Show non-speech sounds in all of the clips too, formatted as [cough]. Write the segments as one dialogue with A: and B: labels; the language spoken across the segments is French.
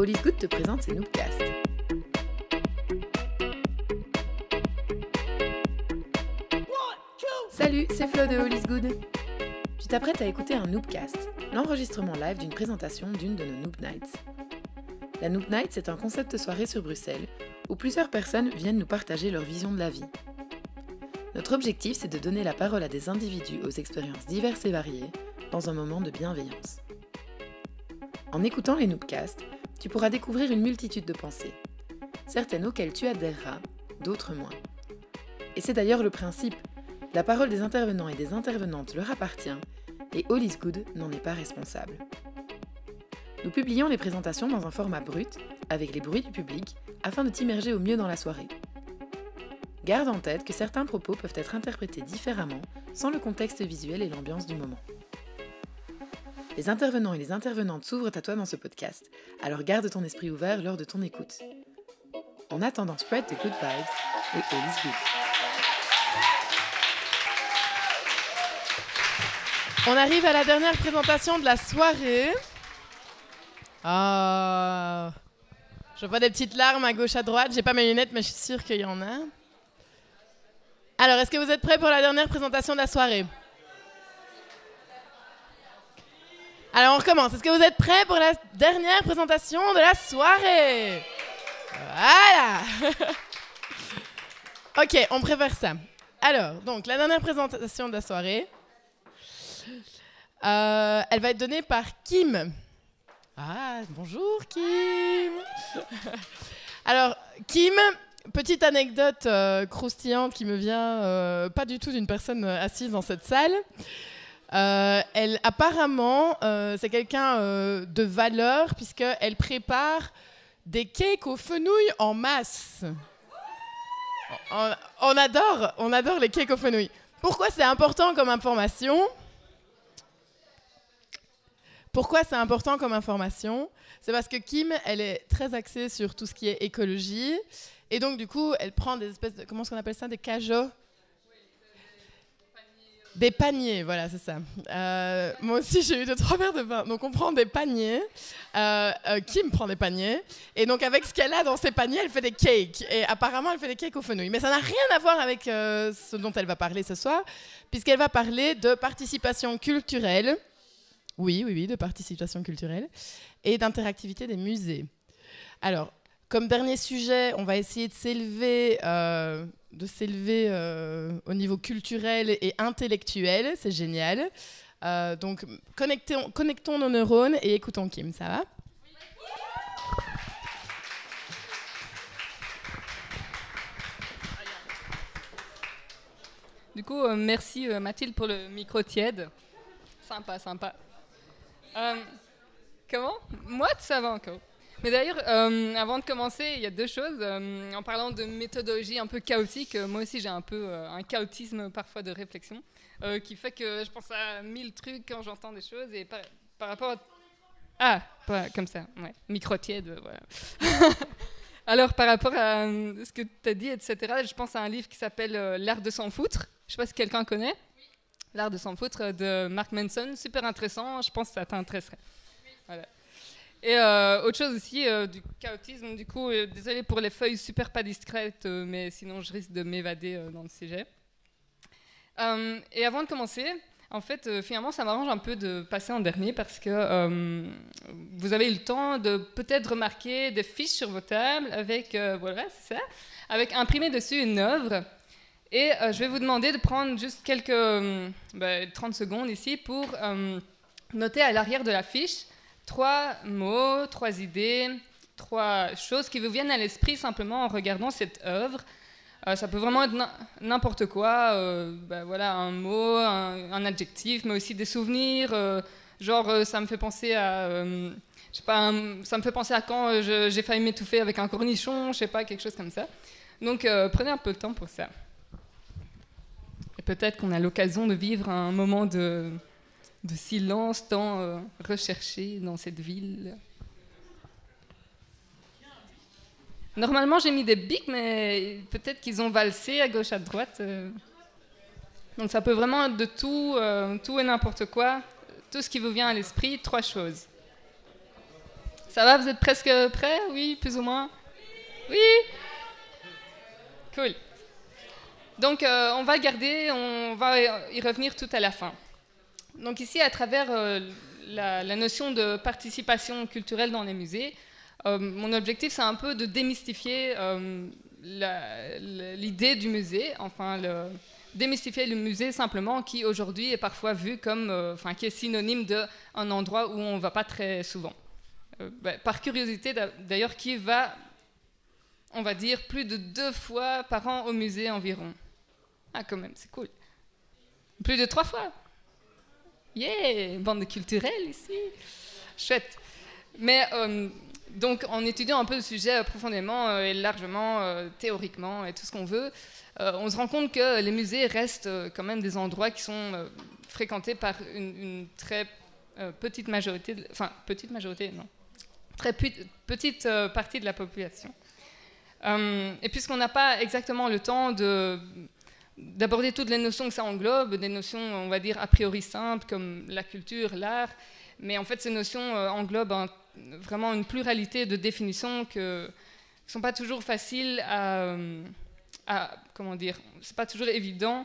A: All Good te présente ses Noobcasts. Salut, c'est Flo de All Good. Tu t'apprêtes à écouter un Noobcast, l'enregistrement live d'une présentation d'une de nos Noob Nights. La Noob Night, c'est un concept de soirée sur Bruxelles où plusieurs personnes viennent nous partager leur vision de la vie. Notre objectif, c'est de donner la parole à des individus aux expériences diverses et variées dans un moment de bienveillance. En écoutant les Noobcasts, tu pourras découvrir une multitude de pensées, certaines auxquelles tu adhéreras, d'autres moins. Et c'est d'ailleurs le principe. La parole des intervenants et des intervenantes leur appartient, et All is Good n'en est pas responsable. Nous publions les présentations dans un format brut, avec les bruits du public, afin de t'immerger au mieux dans la soirée. Garde en tête que certains propos peuvent être interprétés différemment sans le contexte visuel et l'ambiance du moment. Les intervenants et les intervenantes s'ouvrent à toi dans ce podcast, alors garde ton esprit ouvert lors de ton écoute. En attendant, spread the good vibes et all is good.
B: On arrive à la dernière présentation de la soirée. Ah, je vois des petites larmes à gauche à droite. J'ai pas mes lunettes, mais je suis sûre qu'il y en a. Alors, est-ce que vous êtes prêts pour la dernière présentation de la soirée? Alors, on recommence. Est-ce que vous êtes prêts pour la dernière présentation de la soirée? Voilà [laughs] Ok, on préfère ça. Alors, donc, la dernière présentation de la soirée, euh, elle va être donnée par Kim. Ah, bonjour Kim [laughs] Alors, Kim, petite anecdote euh, croustillante qui me vient euh, pas du tout d'une personne assise dans cette salle. Euh, elle, apparemment, euh, c'est quelqu'un euh, de valeur puisqu'elle prépare des cakes aux fenouilles en masse. On, adore, on adore les cakes aux fenouilles. Pourquoi c'est important comme information? Pourquoi c'est important comme information? C'est parce que Kim, elle est très axée sur tout ce qui est écologie. Et donc, du coup, elle prend des espèces de. Comment qu'on appelle ça? Des cajots? Des paniers, voilà, c'est ça. Euh, moi aussi, j'ai eu deux, trois verres de vin. Donc, on prend des paniers. Euh, euh, Kim prend des paniers. Et donc, avec ce qu'elle a dans ses paniers, elle fait des cakes. Et apparemment, elle fait des cakes aux fenouilles. Mais ça n'a rien à voir avec ce dont elle va parler ce soir, puisqu'elle va parler de participation culturelle. Oui, oui, oui, de participation culturelle. Et d'interactivité des musées. Alors, comme dernier sujet, on va essayer de s'élever, de s'élever euh, au niveau culturel et intellectuel. C'est génial. Euh, donc, connectons, nos neurones et écoutons Kim. Ça va?
C: Du coup, euh, merci Mathilde pour le micro tiède. Sympa, sympa. Comment? Moi, ça va encore. Mais d'ailleurs, euh, avant de commencer, il y a deux choses. Euh, en parlant de méthodologie un peu chaotique, euh, moi aussi j'ai un peu un chaotisme parfois de réflexion qui fait que je pense à mille trucs quand j'entends des choses et par, par rapport à... Ah, pas comme ça, ouais. Micro tiède, voilà. [laughs] Alors, par rapport à ce que tu as dit, etc., je pense à un livre qui s'appelle L'art de s'en foutre. Je sais pas si quelqu'un connaît. L'art de s'en foutre de Mark Manson. Super intéressant. Je pense que ça t'intéresserait. Voilà. Et euh, autre chose aussi, euh, du chaotisme. Du coup, euh, pour les feuilles super pas discrètes, euh, mais sinon je risque de m'évader dans le sujet. Et avant de commencer, en fait, finalement, ça m'arrange un peu de passer en dernier parce que vous avez eu le temps de peut-être remarquer des fiches sur vos tables avec, voilà, ça, avec imprimé dessus une œuvre. Et je vais vous demander de prendre juste quelques euh, bah, 30 secondes ici pour noter à l'arrière de la fiche trois mots, trois idées, trois choses qui vous viennent à l'esprit simplement en regardant cette œuvre. Euh, ça peut vraiment être n'im- n'importe quoi, euh, bah, voilà, un mot, un, adjectif, mais aussi des souvenirs. euh, genre, ça me fait penser à, je sais pas, ça me fait penser à quand j'ai failli m'étouffer avec un cornichon, je sais pas, quelque chose comme ça. Donc, prenez un peu de temps pour ça. Et peut-être qu'on a l'occasion de vivre un moment de, de silence tant euh, recherché dans cette ville. Normalement, j'ai mis des bics, mais peut-être qu'ils ont valsé à gauche, à droite. euh. Donc ça peut vraiment être de tout, euh, tout et n'importe quoi. Tout ce qui vous vient à l'esprit, trois choses. Ça va, vous êtes presque prêts? Oui, plus ou moins? Oui? Cool. Donc, on va garder, on va y revenir tout à la fin. Donc ici, à travers euh, la, notion de participation culturelle dans les musées, euh, mon objectif, c'est un peu de démystifier l'idée du musée, enfin, démystifier le musée simplement, qui aujourd'hui est parfois vu comme, enfin, qui est synonyme d'un endroit où on ne va pas très souvent. Ben, par curiosité, d'ailleurs, qui va, on va dire, plus de deux fois par an au musée environ. Ah, quand même, c'est cool. Plus de trois fois. Yeah, bande culturelle ici. Chouette. Mais euh, donc, en étudiant un peu le sujet profondément euh, et largement, euh, théoriquement et tout ce qu'on veut, on se rend compte que les musées restent quand même des endroits qui sont fréquentés par une, très petite majorité, enfin, petite majorité, non, très petite partie de la population. et puisqu'on n'a pas exactement le temps de d'aborder toutes les notions que ça englobe, des notions, on va dire, a priori simples, comme la culture, l'art, mais en fait, ces notions euh, englobent vraiment une pluralité de définitions qui ne sont pas toujours faciles à, à comment dire, c'est pas toujours évident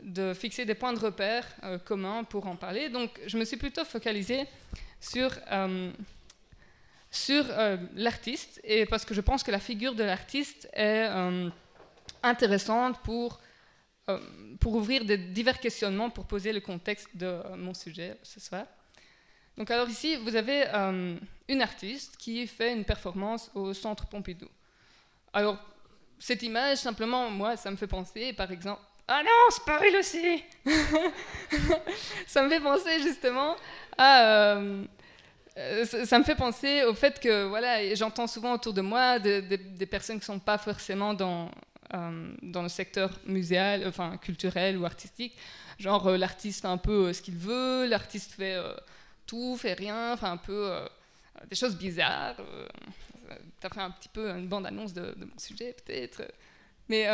C: de fixer des points de repère euh, communs pour en parler. Donc, je me suis plutôt focalisée sur, euh, sur l'artiste, et parce que je pense que la figure de l'artiste est intéressante pour euh, pour ouvrir divers questionnements pour poser le contexte de euh, mon sujet ce soir. Donc alors ici, vous avez euh, une artiste qui fait une performance au Centre Pompidou. Alors, cette image, simplement, moi, ça me fait penser, par exemple, ah non, c'est pas aussi [laughs] Ça me fait penser justement à... ça, me fait penser au fait que voilà, j'entends souvent autour de moi des personnes qui ne sont pas forcément dans, dans le secteur muséal, enfin culturel ou artistique. Genre euh, l'artiste fait un peu euh, ce qu'il veut, l'artiste fait tout, fait rien, enfin un peu des choses bizarres. tu as fait un petit peu une bande-annonce de, mon sujet peut-être. Mais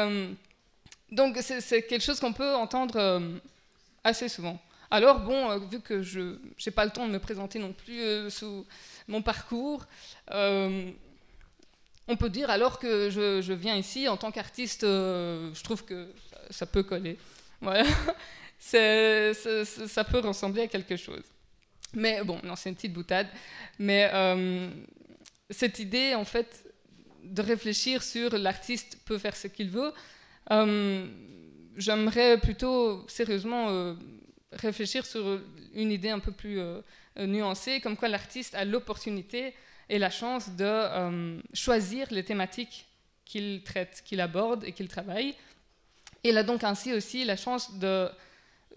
C: donc c'est quelque chose qu'on peut entendre assez souvent. Alors bon, vu que je n'ai pas le temps de me présenter non plus sous mon parcours, on peut dire alors que je, viens ici en tant qu'artiste, euh, je trouve que ça, peut coller. Voilà. [laughs] ça peut ressembler à quelque chose. Mais bon, non, c'est une petite boutade. Mais euh, cette idée, en fait, de réfléchir sur l'artiste peut faire ce qu'il veut, euh, j'aimerais plutôt sérieusement réfléchir sur une idée un peu plus nuancée, comme quoi l'artiste a l'opportunité et la chance de euh, choisir les thématiques qu'il traite, qu'il aborde et qu'il travaille. Il a donc ainsi aussi la chance de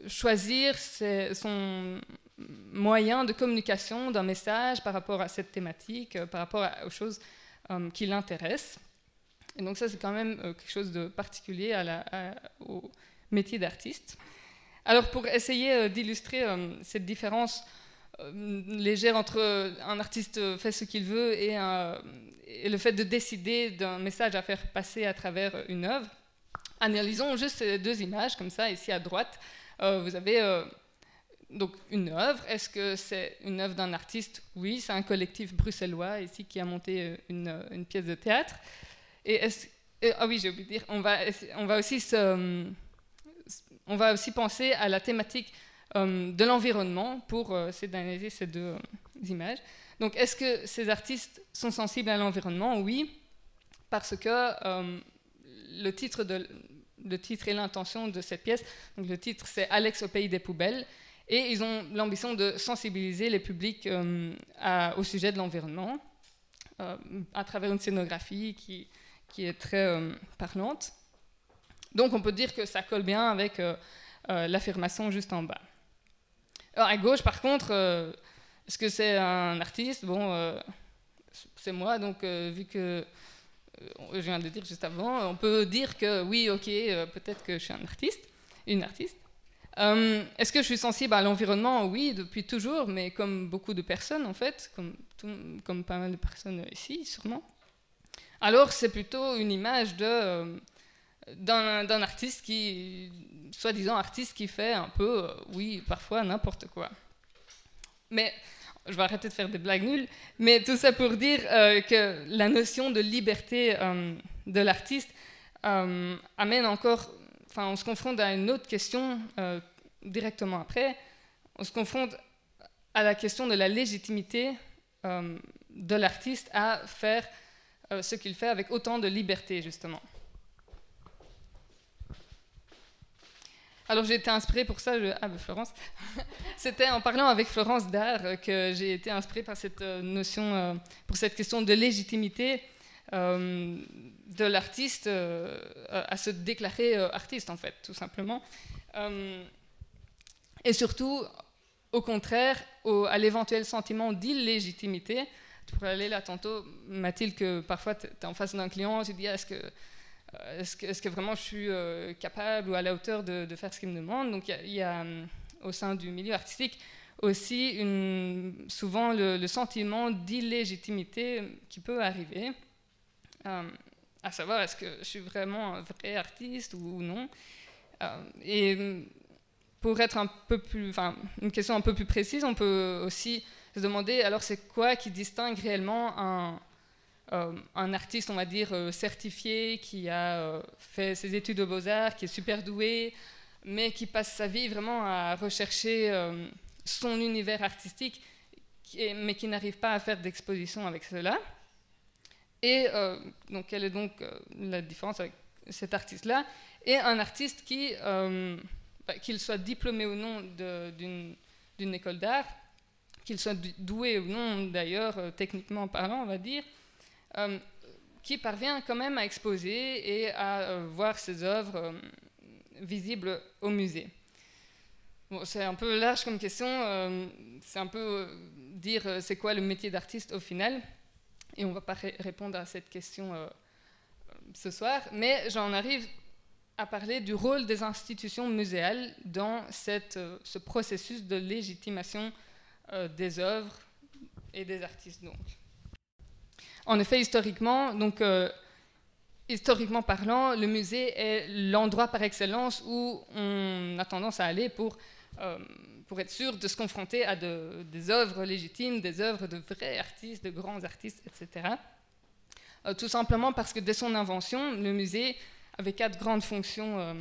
C: choisir son moyen de communication d'un message par rapport à cette thématique, euh, par rapport aux choses euh, qui l'intéressent. Et donc ça, c'est quand même quelque chose de particulier au métier d'artiste. Alors pour essayer d'illustrer cette différence légère entre un artiste fait ce qu'il veut et, le fait de décider d'un message à faire passer à travers une œuvre. Analysons juste ces deux images, comme ça, ici à droite. Euh, vous avez euh, donc une œuvre. Est-ce que c'est une œuvre d'un artiste? Oui, c'est un collectif bruxellois ici qui a monté une, pièce de théâtre. Et, ah oui, j'ai oublié de dire, on va, on va aussi on va aussi penser à la thématique euh, de l'environnement pour euh, d'analyser ces deux euh, images. Donc, est-ce que ces artistes sont sensibles à l'environnement? Oui, parce que le titre, le titre et l'intention de cette pièce, donc le titre c'est Alex au pays des poubelles, et ils ont l'ambition de sensibiliser les publics au sujet de l'environnement à travers une scénographie qui, qui est très parlante. Donc on peut dire que ça colle bien avec l'affirmation juste en bas. Alors à gauche, par contre, euh, est-ce que c'est un artiste? Bon, euh, c'est moi, donc euh, vu que je viens de dire juste avant, on peut dire que oui, ok, peut-être que je suis un artiste, une artiste. Est-ce que je suis sensible à l'environnement? Oui, depuis toujours, mais comme beaucoup de personnes en fait, comme, comme pas mal de personnes ici sûrement. Alors c'est plutôt une image de d'un artiste qui, soi-disant artiste qui fait un peu, euh, oui, parfois n'importe quoi. Mais je vais arrêter de faire des blagues nulles, mais tout ça pour dire euh, que la notion de liberté euh, de l'artiste amène encore, enfin, on se confronte à une autre question directement après. On se confronte à la question de la légitimité de l'artiste à faire ce qu'il fait avec autant de liberté, justement. Alors j'ai été inspirée pour ça, ah ben Florence, [laughs] c'était en parlant avec Florence d'art que j'ai été inspirée par cette euh, notion, euh, pour cette question de légitimité euh, de l'artiste à se déclarer artiste en fait, tout simplement. et surtout, au contraire, à l'éventuel sentiment d'illégitimité. Pourrais aller là tantôt, Mathilde, que parfois tu es en face d'un client, tu te dis, est-ce que est-ce que, vraiment je suis euh, capable ou à la hauteur de, faire ce qu'il me demande Donc il y, a, euh, au sein du milieu artistique aussi souvent le, sentiment d'illégitimité qui peut arriver, à savoir est-ce que je suis vraiment un vrai artiste ou, non? et pour être un peu plus, enfin, une question un peu plus précise, on peut aussi se demander alors c'est quoi qui distingue réellement un, euh, un artiste, on va dire, euh, certifié, qui a euh, fait ses études de beaux-arts, qui est super doué, mais qui passe sa vie vraiment à rechercher son univers artistique, mais qui n'arrive pas à faire d'exposition avec cela. Et donc, quelle est donc la différence avec cet artiste-là? Et un artiste qui, bah, qu'il soit diplômé ou non d'une école d'art, qu'il soit doué ou non d'ailleurs, techniquement parlant, on va dire, euh, qui parvient quand même à exposer et à euh, voir ses œuvres euh, visibles au musée. Bon, c'est un peu large comme question, c'est un peu dire c'est quoi le métier d'artiste au final, et on ne va pas répondre à cette question ce soir, mais j'en arrive à parler du rôle des institutions muséales dans ce processus de légitimation des œuvres et des artistes. Donc. En effet, historiquement, donc, euh, historiquement parlant, le musée est l'endroit par excellence où on a tendance à aller pour, euh, pour être sûr de se confronter à des œuvres légitimes, des œuvres de vrais artistes, de grands artistes, etc. Euh, tout simplement parce que dès son invention, le musée avait quatre grandes fonctions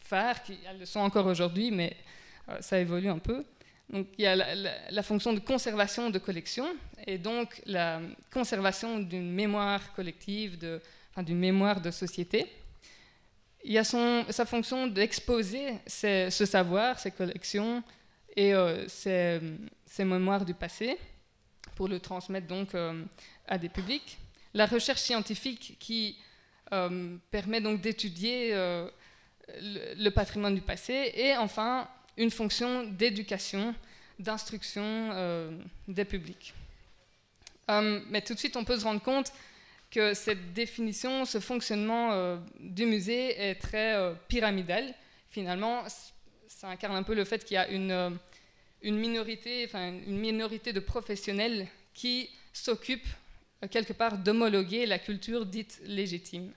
C: phares, qui elles le sont encore aujourd'hui, mais ça évolue un peu. Donc, il y a la, fonction de conservation de collection et donc la conservation d'une mémoire collective, d'une mémoire de société. Il y a son, sa fonction d'exposer ce savoir, ces collections et euh, ces, mémoires du passé pour le transmettre donc euh, à des publics. La recherche scientifique qui euh, permet donc d'étudier le, le, patrimoine du passé et enfin une fonction d'éducation, d'instruction euh, des publics. Euh, mais tout de suite, on peut se rendre compte que cette définition, ce fonctionnement euh, du musée est très pyramidal. Finalement, ça incarne un peu le fait qu'il y a une, minorité, enfin, une minorité de professionnels qui s'occupent quelque part d'homologuer la culture dite légitime.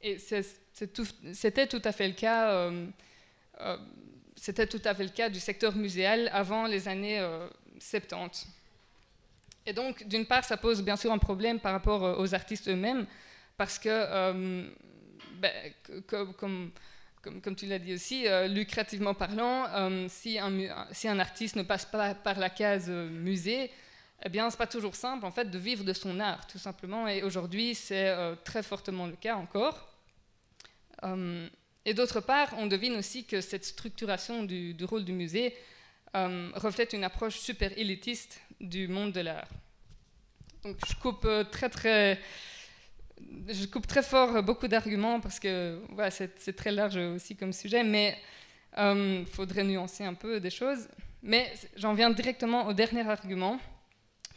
C: Et c'était tout, à fait le cas c'était tout à fait le cas du secteur muséal avant les années 70. Euh, Et donc, d'une part, ça pose bien sûr un problème par rapport euh, aux artistes eux-mêmes, parce que, euh, ben, comme, comme, tu l'as dit aussi, lucrativement parlant, si, un, si, un, artiste ne passe pas par la case musée, eh bien, c'est pas toujours simple en fait de vivre de son art, tout simplement. Et aujourd'hui, c'est très fortement le cas encore. Et d'autre part, on devine aussi que cette structuration du, rôle du musée euh, reflète une approche super élitiste du monde de l'art. Donc je coupe euh, très très, je coupe très fort beaucoup d'arguments parce que voilà, c'est très large aussi comme sujet, mais il euh, faudrait nuancer un peu des choses. Mais j'en viens directement au dernier argument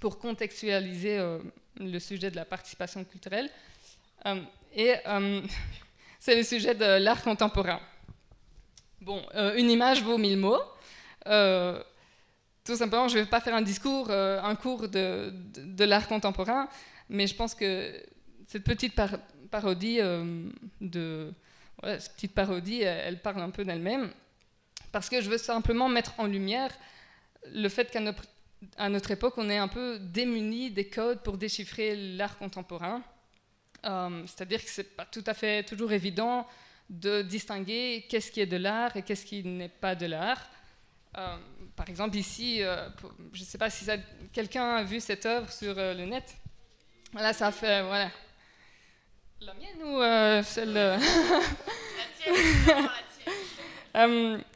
C: pour contextualiser le sujet de la participation culturelle. et c'est le sujet de l'art contemporain. Bon, euh, une image vaut mille mots. Euh, tout simplement, je ne vais pas faire un discours, euh, un cours de, de, l'art contemporain, mais je pense que cette petite parodie, cette petite parodie, elle, parle un peu d'elle-même, parce que je veux simplement mettre en lumière le fait qu'à notre, notre époque, on est un peu démuni des codes pour déchiffrer l'art contemporain. Euh, c'est-à-dire que c'est pas tout à fait toujours évident de distinguer qu'est-ce qui est de l'art et qu'est-ce qui n'est pas de l'art. Euh, par exemple, ici, euh, je ne sais pas si quelqu'un a vu cette œuvre sur le net. Voilà, ça fait. Voilà. La mienne ou celle. la tienne. [laughs]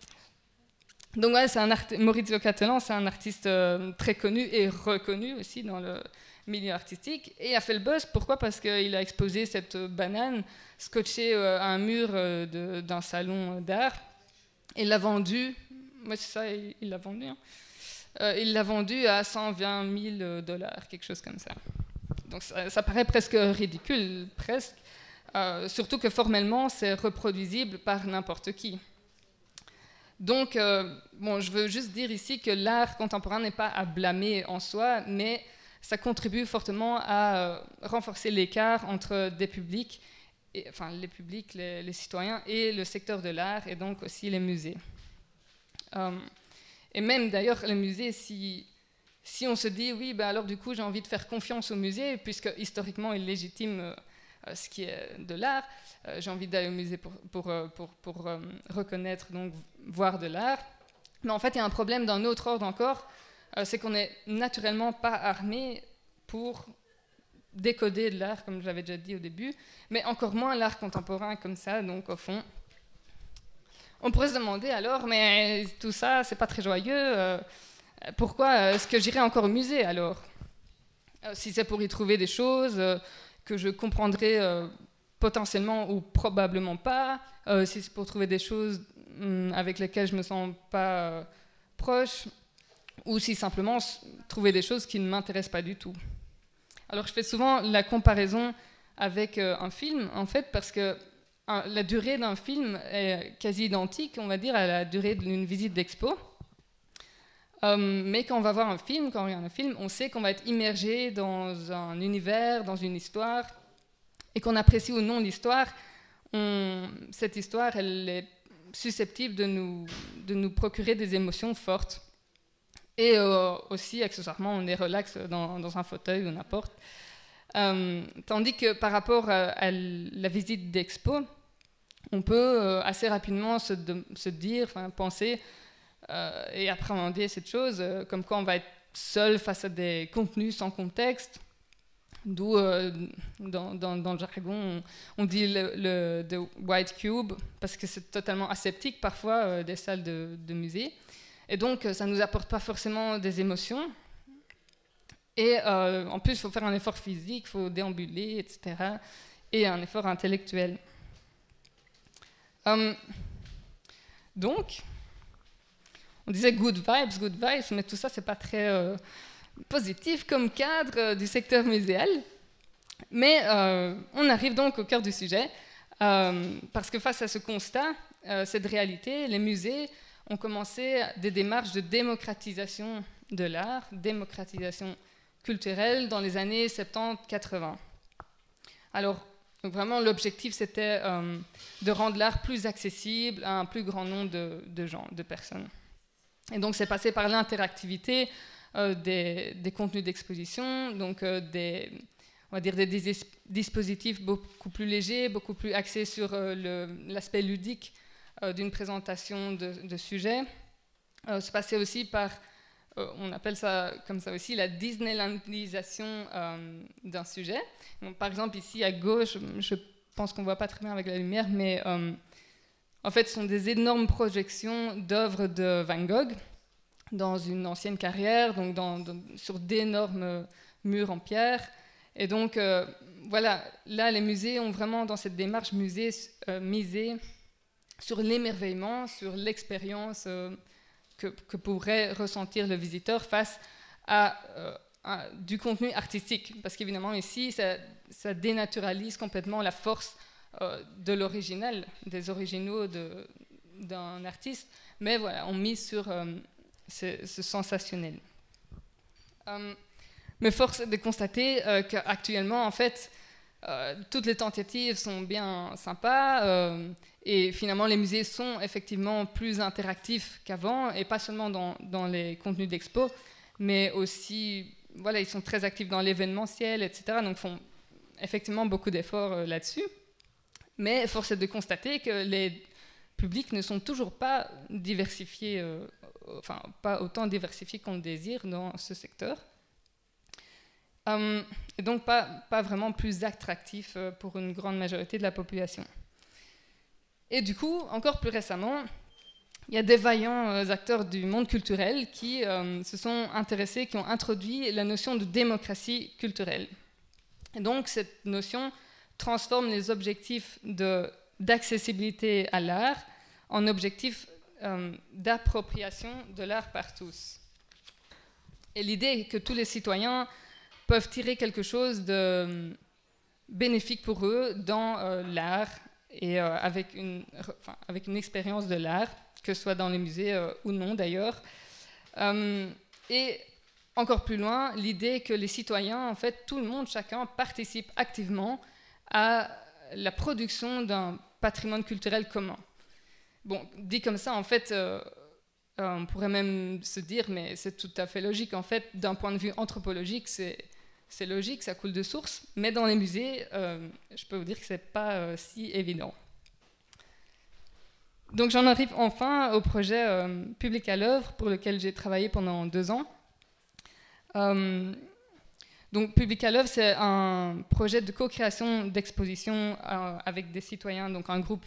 C: Donc ouais, c'est un Maurizio Cattelan, c'est un artiste très connu et reconnu aussi dans le milieu artistique. Et a fait le buzz, pourquoi? Parce qu'il a exposé cette banane scotchée euh, à un mur euh, d'un salon d'art. Et l'a vendu, ouais, c'est ça, il l'a vendu. Hein. il l'a vendu à 120 000 dollars, quelque chose comme ça. Donc ça, paraît presque ridicule, presque. surtout que formellement, c'est reproduisible par n'importe qui. Donc, euh, bon, je veux juste dire ici que l'art contemporain n'est pas à blâmer en soi, mais ça contribue fortement à euh, renforcer l'écart entre les publics, les, citoyens, et le secteur de l'art, et donc aussi les musées. Euh, et même d'ailleurs, les musées, si, on se dit, oui, ben alors du coup, j'ai envie de faire confiance au musée, puisque historiquement, il légitime ce qui est de l'art, j'ai envie d'aller au musée pour, pour, reconnaître donc voir de l'art. Mais en fait, il y a un problème d'un autre ordre encore, euh, c'est qu'on n'est naturellement pas armé pour décoder de l'art, comme j'avais déjà dit au début, mais encore moins l'art contemporain comme ça, donc au fond. On pourrait se demander alors, mais tout ça, c'est pas très joyeux, euh, pourquoi est-ce que j'irai encore au musée alors? Euh, Si c'est pour y trouver des choses que je comprendrai potentiellement ou probablement pas, si c'est pour trouver des choses Mm, avec lesquels je me sens pas euh, proche, ou si simplement trouver des choses qui ne m'intéressent pas du tout. Alors je fais souvent la comparaison avec euh, un film, en fait, parce que la durée d'un film est quasi identique, on va dire, à la durée d'une visite d'expo. Euh, mais quand on va voir un film, quand on regarde un film, on sait qu'on va être immergé dans un univers, dans une histoire, et qu'on apprécie ou non l'histoire. Cette histoire, elle est susceptible de nous, de nous procurer des émotions fortes. Et euh, aussi, accessoirement, on est relax dans, un fauteuil ou n'importe. Euh, tandis que par rapport à, la visite d'expo, on peut euh, assez rapidement se, se dire, penser et appréhender cette chose, comme quoi on va être seul face à des contenus sans contexte, D'où, euh, dans, le jargon, on, dit le, white cube, parce que c'est totalement aseptique parfois, euh, des salles de, de, musée. Et donc, ça ne nous apporte pas forcément des émotions. Et euh, en plus, il faut faire un effort physique, il faut déambuler, etc. Et un effort intellectuel. Hum, donc, on disait good vibes, good vibes, mais tout ça, c'est pas très positif comme cadre euh, du secteur muséal. Mais euh, on arrive donc au cœur du sujet, euh, parce que face à ce constat, cette réalité, les musées ont commencé des démarches de démocratisation de l'art, démocratisation culturelle dans les années 70-80. Alors, vraiment, l'objectif, c'était de rendre l'art plus accessible à un plus grand nombre de, gens, de personnes. Et donc, c'est passé par l'interactivité, euh, des, contenus d'exposition, donc euh, des, on va dire des, dispositifs beaucoup plus légers, beaucoup plus axés sur euh, l'aspect ludique d'une présentation de, de sujets. se passer aussi par, on appelle ça comme ça aussi, la Disneylandisation d'un sujet. par exemple, ici à gauche, je pense qu'on ne voit pas très bien avec la lumière, mais en fait, ce sont des énormes projections d'œuvres de Van Gogh dans une ancienne carrière, donc sur d'énormes murs en pierre. Et donc, euh, voilà, là, les musées ont vraiment, dans cette démarche musée, euh, misé sur l'émerveillement, sur l'expérience euh, que, pourrait ressentir le visiteur face à, du contenu artistique. Parce qu'évidemment, ici, ça, ça, dénaturalise complètement la force de l'original, des originaux d'un artiste. Mais voilà, on mise sur c'est sensationnel. Euh, mais force de constater euh, qu'actuellement, en fait, euh, toutes les tentatives sont bien sympas et finalement, les musées sont effectivement plus interactifs qu'avant et pas seulement dans, les contenus d'expo, mais aussi, voilà, ils sont très actifs dans l'événementiel, etc. Donc font effectivement beaucoup d'efforts euh, là-dessus. Mais force est de constater que les publics ne sont toujours pas diversifiés, euh, enfin pas autant diversifiés qu'on le désire dans ce secteur. Hum, et donc pas, pas vraiment plus attractifs euh, pour une grande majorité de la population. Et du coup, encore plus récemment, il y a des vaillants acteurs du monde culturel qui se sont intéressés, qui ont introduit la notion de démocratie culturelle. Et donc cette notion transforme les objectifs d'accessibilité à l'art en objectifs euh, d'appropriation de l'art par tous. Et l'idée que tous les citoyens peuvent tirer quelque chose de euh, bénéfique pour eux dans euh, l'art et avec, une, avec une expérience de l'art, que ce soit dans les musées ou non d'ailleurs. et encore plus loin, l'idée que les citoyens, en fait, tout le monde, chacun, participe activement à la production d'un patrimoine culturel commun. Bon, dit comme ça, en fait, euh, euh, on pourrait même se dire, mais c'est tout à fait logique. En fait, d'un point de vue anthropologique, c'est c'est logique, ça coule de source, mais dans les musées, euh, je peux vous dire que ce n'est pas si évident. Donc j'en arrive enfin au projet Public à l'œuvre, pour lequel j'ai travaillé pendant deux ans. Euh, donc, Public à l'œuvre, c'est un projet de co-création d'exposition euh, avec des citoyens, donc un groupe,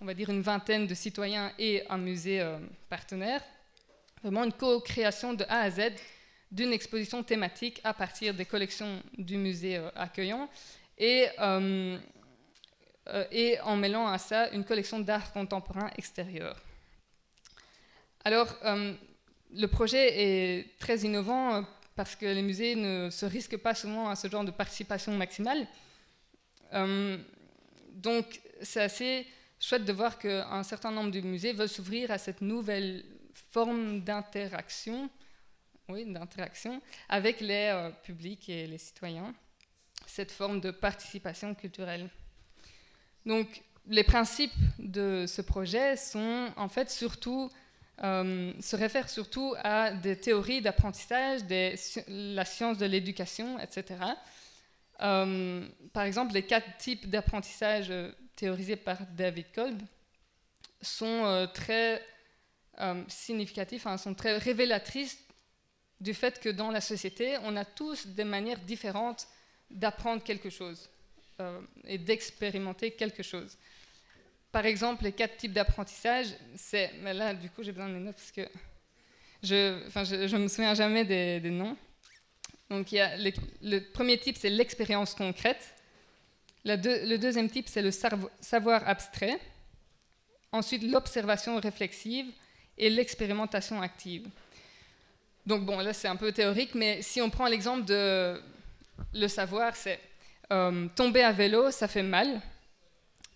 C: on va dire une vingtaine de citoyens et un musée euh, partenaire. Vraiment une co-création de A à Z d'une exposition thématique à partir des collections du musée accueillant et, et en mêlant à ça une collection d'art contemporain extérieur. Alors, le projet est très innovant parce que les musées ne se risquent pas souvent à ce genre de participation maximale. Euh, donc c'est assez chouette de voir qu'un certain nombre de musées veulent s'ouvrir à cette nouvelle forme d'interaction, oui, d'interaction avec les euh, publics et les citoyens, cette forme de participation culturelle. Donc les principes de ce projet sont en fait surtout euh, se réfère surtout à des théories d'apprentissage, la science de l'éducation, etc. Euh, par exemple, les quatre types d'apprentissage théorisés par David Kolb sont très significatifs, hein, sont très révélatrices du fait que dans la société, on a tous des manières différentes d'apprendre quelque chose et d'expérimenter quelque chose. Par exemple, les quatre types d'apprentissage, c'est. Mais là, du coup, j'ai besoin de notes parce que je ne je, me souviens jamais des, noms. Donc, le, premier type, c'est l'expérience concrète. le deuxième type, c'est le savoir abstrait. Ensuite, l'observation réflexive et l'expérimentation active. Donc, bon, là, c'est un peu théorique, mais si on prend l'exemple de le savoir, c'est euh, tomber à vélo, ça fait mal.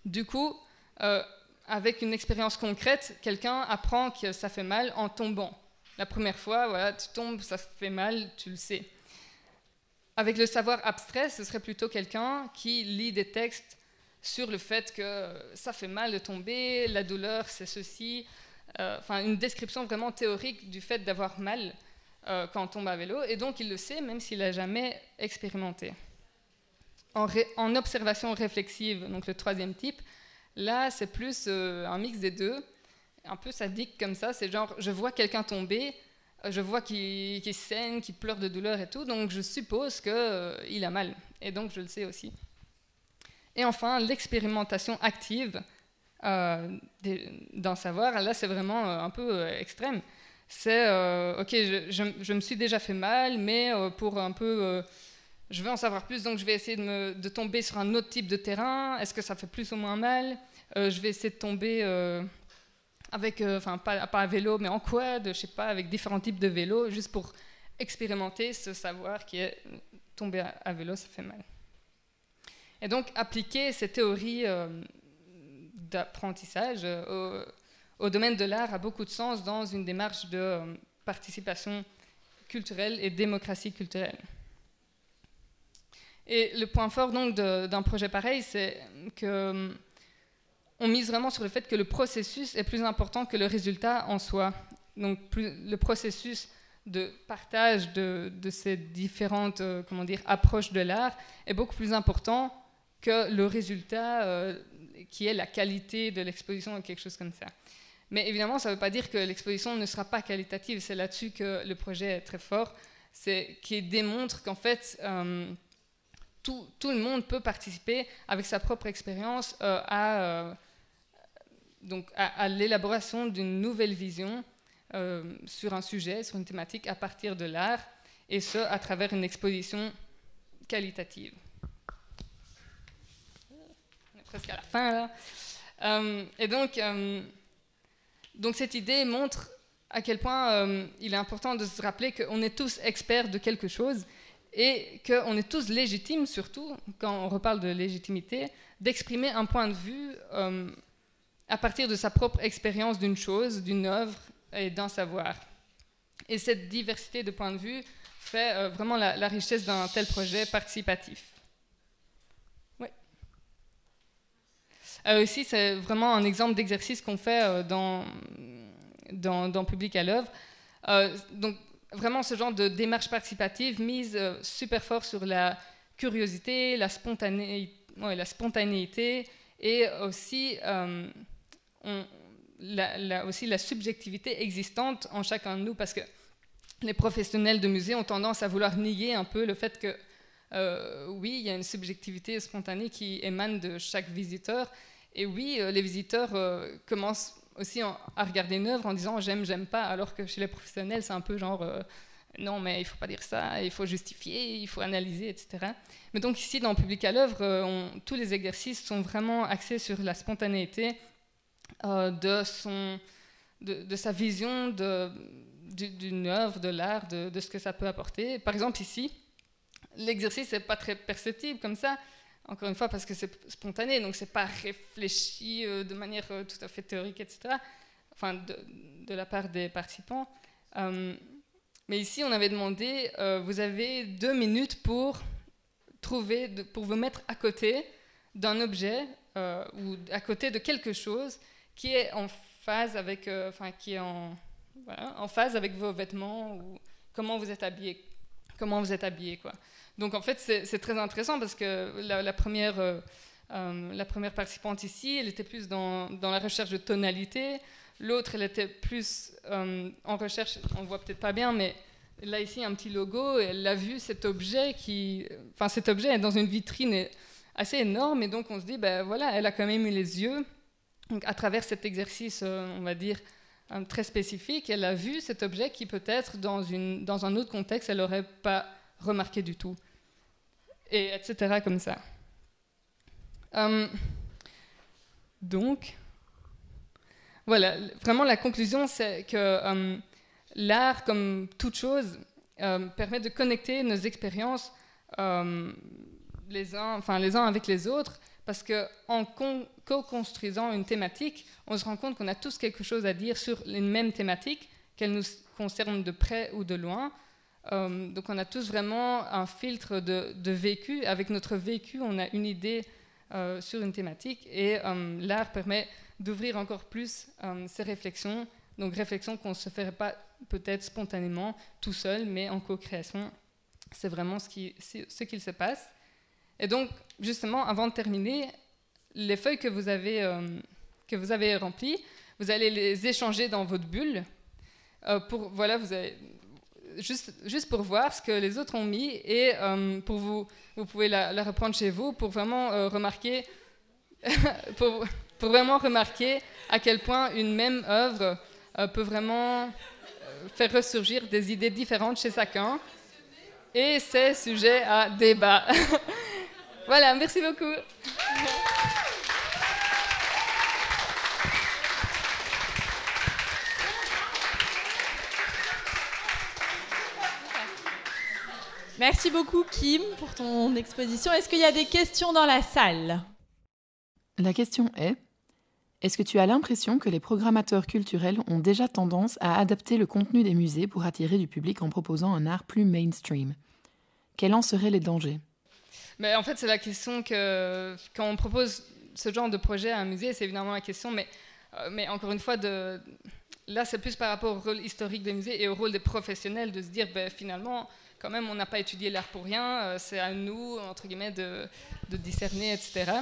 C: Du coup, euh, avec une expérience concrète, quelqu'un apprend que ça fait mal en tombant. La première fois, voilà, tu tombes, ça fait mal, tu le sais. Avec le savoir abstrait, ce serait plutôt quelqu'un qui lit des textes sur le fait que ça fait mal de tomber, la douleur, c'est ceci. Euh, enfin, une description vraiment théorique du fait d'avoir mal euh, quand on tombe à vélo, et donc il le sait même s'il n'a jamais expérimenté. En, observation réflexive, donc le troisième type, Là, c'est plus euh, un mix des deux, un peu sadique comme ça. C'est genre, je vois quelqu'un tomber, euh, je vois qu'il saigne, qu'il pleure de douleur et tout, donc je suppose qu'il a mal. Et donc, je le sais aussi. Et enfin, l'expérimentation active d'un savoir. Là, c'est vraiment un peu extrême. C'est, ok, je, me suis déjà fait mal, mais pour un peu je veux en savoir plus, donc je vais essayer de, tomber sur un autre type de terrain. Est-ce que ça fait plus ou moins mal? Euh, Je vais essayer de tomber euh, avec, euh, enfin pas, à vélo, mais en quad, je sais pas, avec différents types de vélos, juste pour expérimenter ce savoir qui est tomber à, vélo, ça fait mal. Et donc appliquer ces théories d'apprentissage au, domaine de l'art a beaucoup de sens dans une démarche de participation culturelle et démocratie culturelle. Et le point fort donc d'un projet pareil, c'est que hum, on mise vraiment sur le fait que le processus est plus important que le résultat en soi. Donc le processus de partage de, ces différentes euh, comment dire, approches de l'art est beaucoup plus important que le résultat euh, qui est la qualité de l'exposition ou quelque chose comme ça. Mais évidemment, ça ne veut pas dire que l'exposition ne sera pas qualitative. C'est là-dessus que le projet est très fort. C'est qui démontre qu'en fait, euh, tout, le monde peut participer avec sa propre expérience à, donc à l'élaboration d'une nouvelle vision euh, sur un sujet, sur une thématique à partir de l'art, et ce, à travers une exposition qualitative. On est presque à la fin là. Euh, et donc, euh, donc cette idée montre à quel point il est important de se rappeler qu'on est tous experts de quelque chose et qu'on est tous légitimes, surtout quand on reparle de légitimité, d'exprimer un point de vue à partir de sa propre expérience d'une chose, d'une œuvre et d'un savoir. Et cette diversité de points de vue fait euh, vraiment la, richesse d'un tel projet participatif. Euh, aussi, c'est vraiment un exemple d'exercice qu'on fait euh, dans, dans, Public à l'œuvre. donc, vraiment ce genre de démarche participative mise super fort sur la curiosité, la spontanéité, et aussi la, aussi la subjectivité existante en chacun de nous, parce que les professionnels de musée ont tendance à vouloir nier un peu le fait que, euh, oui, il y a une subjectivité spontanée qui émane de chaque visiteur, et oui, euh, les visiteurs euh, commencent aussi à regarder une œuvre en disant j'aime, j'aime pas, alors que chez les professionnels, c'est un peu genre non, mais il faut pas dire ça, il faut justifier, il faut analyser, etc. Mais donc ici, dans Public à l'œuvre, tous les exercices sont vraiment axés sur la spontanéité euh, de, son, de, sa vision d'une œuvre, de l'art, de, ce que ça peut apporter. Par exemple, ici, l'exercice n'est pas très perceptible comme ça, encore une fois, parce que c'est spontané, donc c'est pas réfléchi euh, de manière euh, tout à fait théorique, etc., enfin, de, la part des participants. mais ici, on avait demandé, vous avez deux minutes pour trouver, pour vous mettre à côté d'un objet ou à côté de quelque chose qui est en phase avec, euh, enfin, qui est en phase avec vos vêtements ou comment vous êtes habillé, comment vous êtes habillé, quoi. Donc en fait, c'est très intéressant parce que la, première, euh, euh, la première participante ici, elle était plus dans, dans la recherche de tonalité. L'autre, elle était plus en recherche, on voit peut-être pas bien, mais là ici, un petit logo, elle a vu cet objet qui, enfin cet objet est dans une vitrine assez énorme, et donc on se dit, ben voilà, elle a quand même eu les yeux donc, à travers cet exercice, euh, on va dire, euh, très spécifique, elle a vu cet objet qui peut-être dans, dans un autre contexte, elle n'aurait pas remarqué du tout. Et etc. comme ça. Euh, donc, voilà, vraiment la conclusion, c'est que l'art, comme toute chose, permet de connecter nos expériences les, uns, enfin, les uns avec les autres parce qu'en co-construisant une thématique, on se rend compte qu'on a tous quelque chose à dire sur une même thématique, qu'elle nous concerne de près ou de loin. Euh, donc on a tous vraiment un filtre de, vécu. Avec notre vécu, on a une idée euh, sur une thématique et euh, l'art permet d'ouvrir encore plus ces réflexions. Donc réflexions qu'on ne se ferait pas peut-être spontanément tout seul, mais en co-création. C'est vraiment ce qu'il se passe. Et donc, justement, avant de terminer, les feuilles que vous avez, que vous avez remplies, vous allez les échanger dans votre bulle. Pour, voilà, vous avez, juste, pour voir ce que les autres ont mis et euh, pour vous, vous pouvez la, reprendre chez vous pour vraiment remarquer, [laughs] pour, pour, vraiment remarquer à quel point une même œuvre peut vraiment faire ressurgir des idées différentes chez chacun. Et c'est sujet à débat. [laughs] Voilà, merci beaucoup.
D: Merci beaucoup Kim pour ton exposition. Est-ce qu'il y a des questions dans la salle?
A: La question est, est-ce que tu as l'impression que les programmateurs culturels ont déjà tendance à adapter le contenu des musées pour attirer du public en proposant un art plus mainstream? Quels en seraient les dangers?
C: Mais en fait, c'est la question que quand on propose ce genre de projet à un musée, c'est évidemment la question, mais, euh, mais encore une fois, de, là, c'est plus par rapport au rôle historique des musées et au rôle des professionnels de se dire, ben, finalement, quand même, on n'a pas étudié l'art pour rien, euh, c'est à nous, entre guillemets, de, de discerner, etc.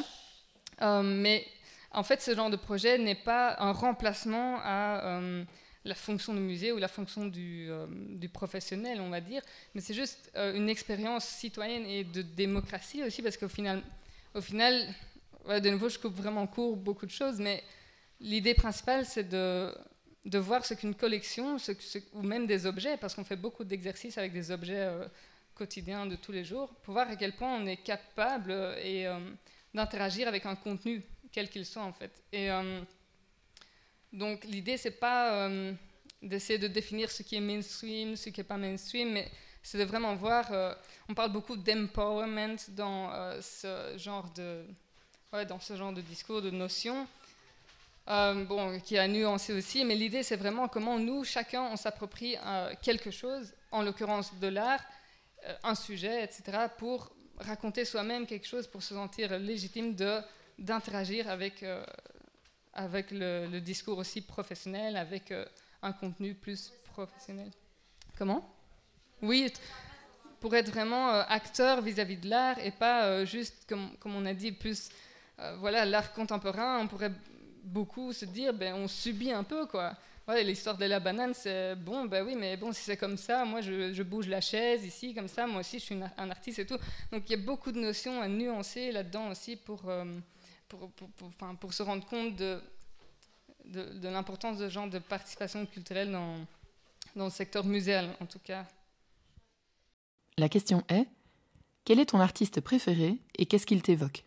C: Euh, mais en fait, ce genre de projet n'est pas un remplacement à euh, la fonction du musée ou la fonction du, du professionnel, on va dire, mais c'est juste une expérience citoyenne et de démocratie aussi, parce qu'au final, au final de nouveau, je coupe vraiment court beaucoup de choses, mais l'idée principale, c'est de de voir ce qu'une collection, ou même des objets, parce qu'on fait beaucoup d'exercices avec des objets euh, quotidiens de tous les jours, pour voir à quel point on est capable euh, euh, d'interagir avec un contenu, quel qu'il soit en fait. Et donc l'idée, c'est pas d'essayer de définir ce qui est mainstream, ce qui n'est pas mainstream, mais c'est de vraiment voir. on parle beaucoup d'empowerment dans ce de, dans ce genre de discours, de notions. Euh, bon, qui a nuancé aussi, mais l'idée c'est vraiment comment nous, chacun, on s'approprie euh, quelque chose, en l'occurrence de l'art, euh, un sujet, etc., pour raconter soi-même quelque chose, pour se sentir légitime de d'interagir avec, avec le, discours aussi professionnel, avec un contenu plus professionnel. Comment? Oui, pour être vraiment acteur vis-à-vis de l'art et pas juste, comme, comme, on a dit, plus, voilà, l'art contemporain, on pourrait beaucoup se dire, ben, on subit un peu, quoi. L'histoire de la banane, c'est bon, ben oui, mais bon, si c'est comme ça, moi je, bouge la chaise ici, comme ça, moi aussi je suis un artiste et tout. Donc il y a beaucoup de notions à nuancer là-dedans aussi pour, euh, pour, pour, pour, se rendre compte de, de, l'importance de ce genre de participation culturelle dans, dans le secteur muséal, en tout cas.
A: La question est, quel est ton artiste préféré et qu'est-ce qu'il t'évoque?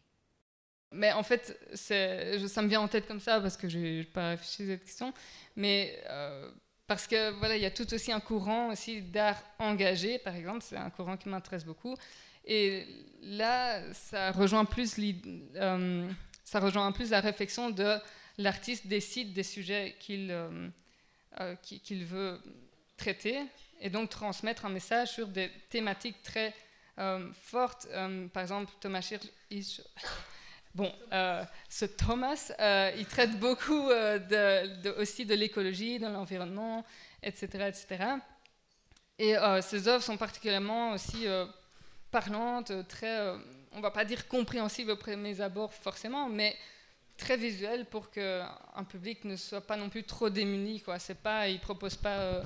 C: Mais en fait, ça me vient en tête comme ça parce que je n'ai pas réfléchi à cette question. Mais euh, parce que voilà, il y a tout aussi un courant aussi d'art engagé, par exemple. C'est un courant qui m'intéresse beaucoup. Et là, ça rejoint plus, euh, ça rejoint plus la réflexion de l'artiste décide des sujets qu'il euh, qu'il veut traiter et donc transmettre un message sur des thématiques très fortes. par exemple, Thomas Hirsch Bon, euh, ce Thomas, euh, il traite beaucoup euh, aussi de l'écologie, de l'environnement, etc., etc. Et ses œuvres sont particulièrement aussi parlantes, très, on va pas dire compréhensibles au premier abord forcément, mais très visuelles pour qu'un public ne soit pas non plus trop démuni. C'est pas, il propose pas.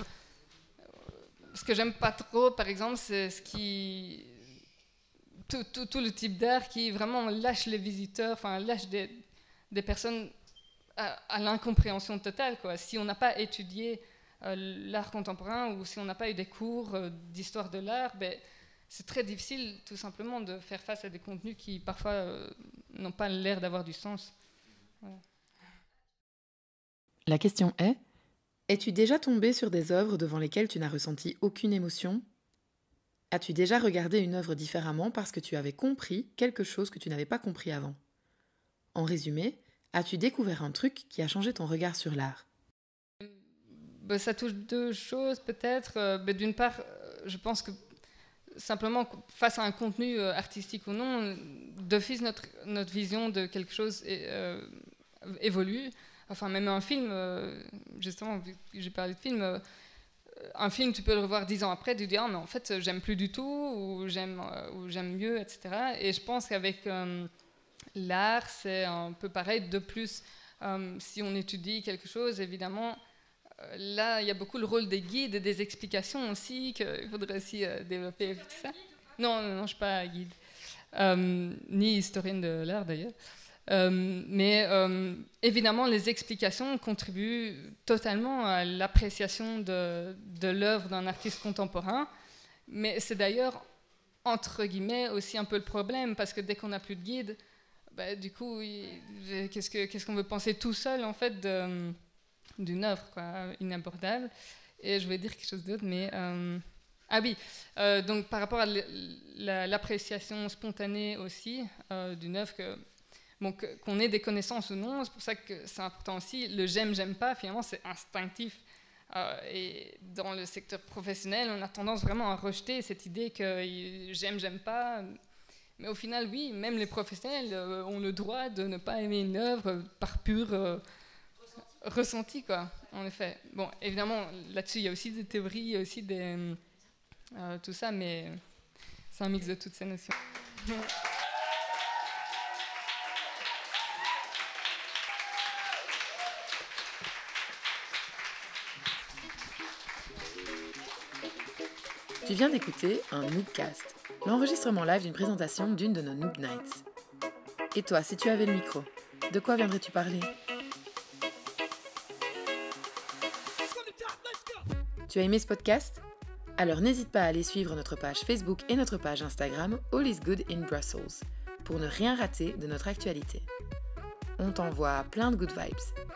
C: ce que j'aime pas trop, par exemple, c'est ce qui tout, le type d'art qui vraiment lâche les visiteurs, enfin lâche des, personnes à, l'incompréhension totale. Si on n'a pas étudié euh, l'art contemporain ou si on n'a pas eu des cours euh, d'histoire de l'art, ben, c'est très difficile tout simplement de faire face à des contenus qui parfois euh, n'ont pas l'air d'avoir du sens.
A: La question est, es-tu déjà tombé sur des œuvres devant lesquelles tu n'as ressenti aucune émotion? As-tu déjà regardé une œuvre différemment parce que tu avais compris quelque chose que tu n'avais pas compris avant? En résumé, as-tu découvert un truc qui a changé ton regard sur l'art?
C: Bah, Ça touche deux choses peut-être. Euh, bah, d'une part, euh, je pense que simplement face à un contenu euh, artistique ou non, d'office notre, notre vision de quelque chose évolue. Enfin, même un film, justement, j'ai parlé de film, un film, tu peux le revoir dix ans après, tu dis ah mais en fait j'aime plus du tout ou j'aime euh, ou j'aime mieux, etc. Et je pense qu'avec euh, l'art c'est un peu pareil. De plus, euh, si on étudie quelque chose, évidemment, là il y a beaucoup le rôle des guides et des explications aussi qu'il faudrait aussi développer. ça. Non, non, non, je ne suis pas guide, ni historienne de l'art d'ailleurs. Euh, mais euh, évidemment, les explications contribuent totalement à l'appréciation de, l'œuvre d'un artiste contemporain. Mais c'est d'ailleurs, entre guillemets, aussi un peu le problème, parce que dès qu'on n'a plus de guide, bah, du coup, qu'est-ce qu'on veut penser tout seul, en fait, d'une œuvre inabordable Et je vais dire quelque chose d'autre, mais... Euh, ah oui, donc par rapport à l'appréciation spontanée aussi d'une œuvre que donc qu'on ait des connaissances ou non, c'est pour ça que c'est important aussi. Le j'aime, j'aime pas, finalement, c'est instinctif. Euh, et dans le secteur professionnel, on a tendance vraiment à rejeter cette idée que j'aime, j'aime pas. Mais au final, oui, même les professionnels euh, ont le droit de ne pas aimer une œuvre par pure ressenti, quoi, en effet. Bon, évidemment, là-dessus, il y a aussi des théories, il y a aussi des, euh, tout ça, mais c'est un mix de toutes ces notions. [laughs]
A: Tu viens d'écouter un Noobcast, l'enregistrement live d'une présentation d'une de nos Noob Nights. Et toi, si tu avais le micro, de quoi viendrais-tu parler? Tu as aimé ce podcast? Alors n'hésite pas à aller suivre notre page Facebook et notre page Instagram All is Good in Brussels pour ne rien rater de notre actualité. On t'envoie plein de good vibes.